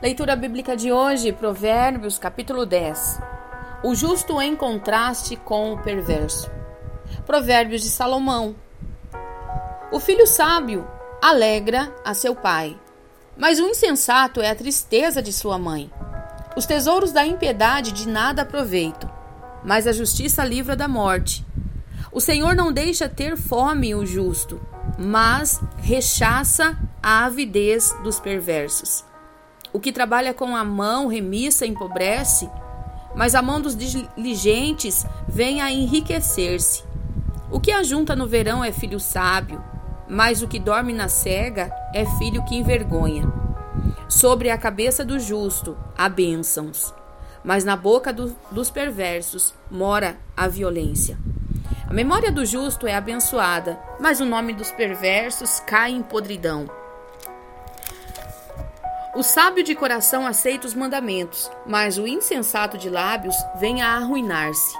Leitura bíblica de hoje, Provérbios, capítulo 10. O justo em contraste com o perverso. Provérbios de Salomão. O filho sábio alegra a seu pai, mas o insensato é a tristeza de sua mãe. Os tesouros da impiedade de nada aproveitam, mas a justiça livra da morte. O Senhor não deixa ter fome o justo, mas rechaça a avidez dos perversos. O que trabalha com a mão remissa empobrece, mas a mão dos diligentes vem a enriquecer-se. O que ajunta no verão é filho sábio, mas o que dorme na cega é filho que envergonha. Sobre a cabeça do justo há bênçãos, mas na boca do, dos perversos mora a violência. A memória do justo é abençoada, mas o nome dos perversos cai em podridão. O sábio de coração aceita os mandamentos, mas o insensato de lábios vem a arruinar-se.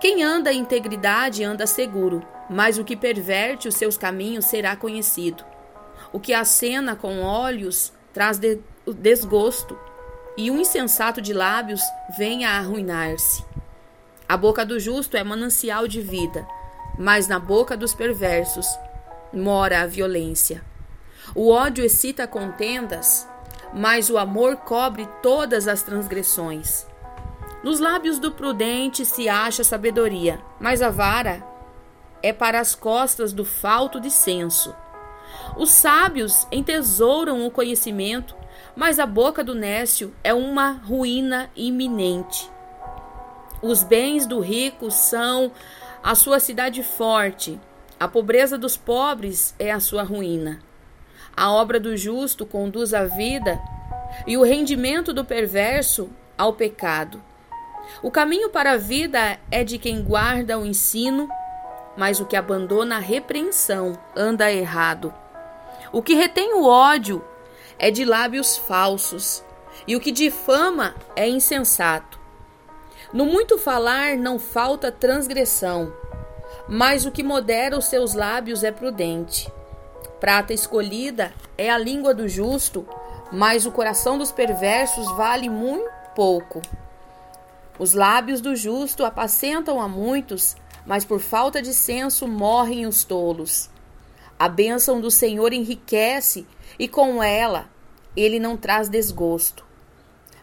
Quem anda em integridade anda seguro, mas o que perverte os seus caminhos será conhecido. O que acena com olhos traz de desgosto, e o insensato de lábios vem a arruinar-se. A boca do justo é manancial de vida, mas na boca dos perversos mora a violência. O ódio excita contendas, mas o amor cobre todas as transgressões. Nos lábios do prudente se acha sabedoria, mas a vara é para as costas do falto de senso. Os sábios entesouram o conhecimento, mas a boca do nécio é uma ruína iminente. Os bens do rico são a sua cidade forte, a pobreza dos pobres é a sua ruína. A obra do justo conduz à vida e o rendimento do perverso ao pecado. O caminho para a vida é de quem guarda o ensino, mas o que abandona a repreensão anda errado. O que retém o ódio é de lábios falsos, e o que difama é insensato. No muito falar não falta transgressão, mas o que modera os seus lábios é prudente. Prata escolhida é a língua do justo, mas o coração dos perversos vale muito pouco. Os lábios do justo apacentam a muitos, mas por falta de senso morrem os tolos. A bênção do Senhor enriquece, e com ela ele não traz desgosto.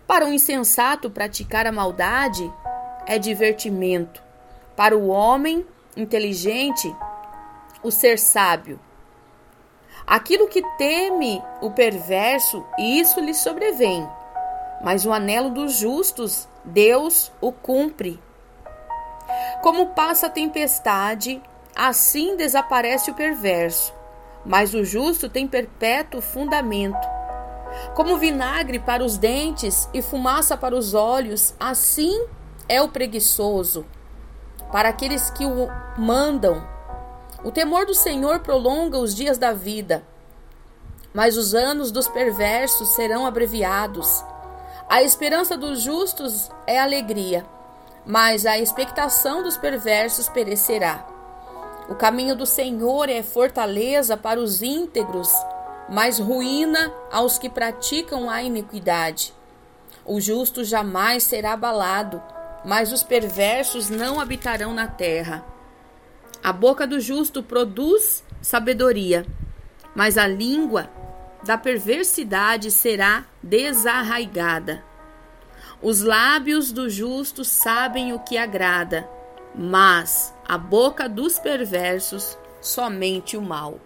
Para o insensato, praticar a maldade é divertimento. Para o homem inteligente, o ser sábio Aquilo que teme o perverso, isso lhe sobrevém. Mas o anelo dos justos, Deus o cumpre. Como passa a tempestade, assim desaparece o perverso. Mas o justo tem perpétuo fundamento. Como vinagre para os dentes e fumaça para os olhos, assim é o preguiçoso. Para aqueles que o mandam, o temor do Senhor prolonga os dias da vida, mas os anos dos perversos serão abreviados. A esperança dos justos é alegria, mas a expectação dos perversos perecerá. O caminho do Senhor é fortaleza para os íntegros, mas ruína aos que praticam a iniquidade. O justo jamais será abalado, mas os perversos não habitarão na terra. A boca do justo produz sabedoria, mas a língua da perversidade será desarraigada. Os lábios do justo sabem o que agrada, mas a boca dos perversos somente o mal.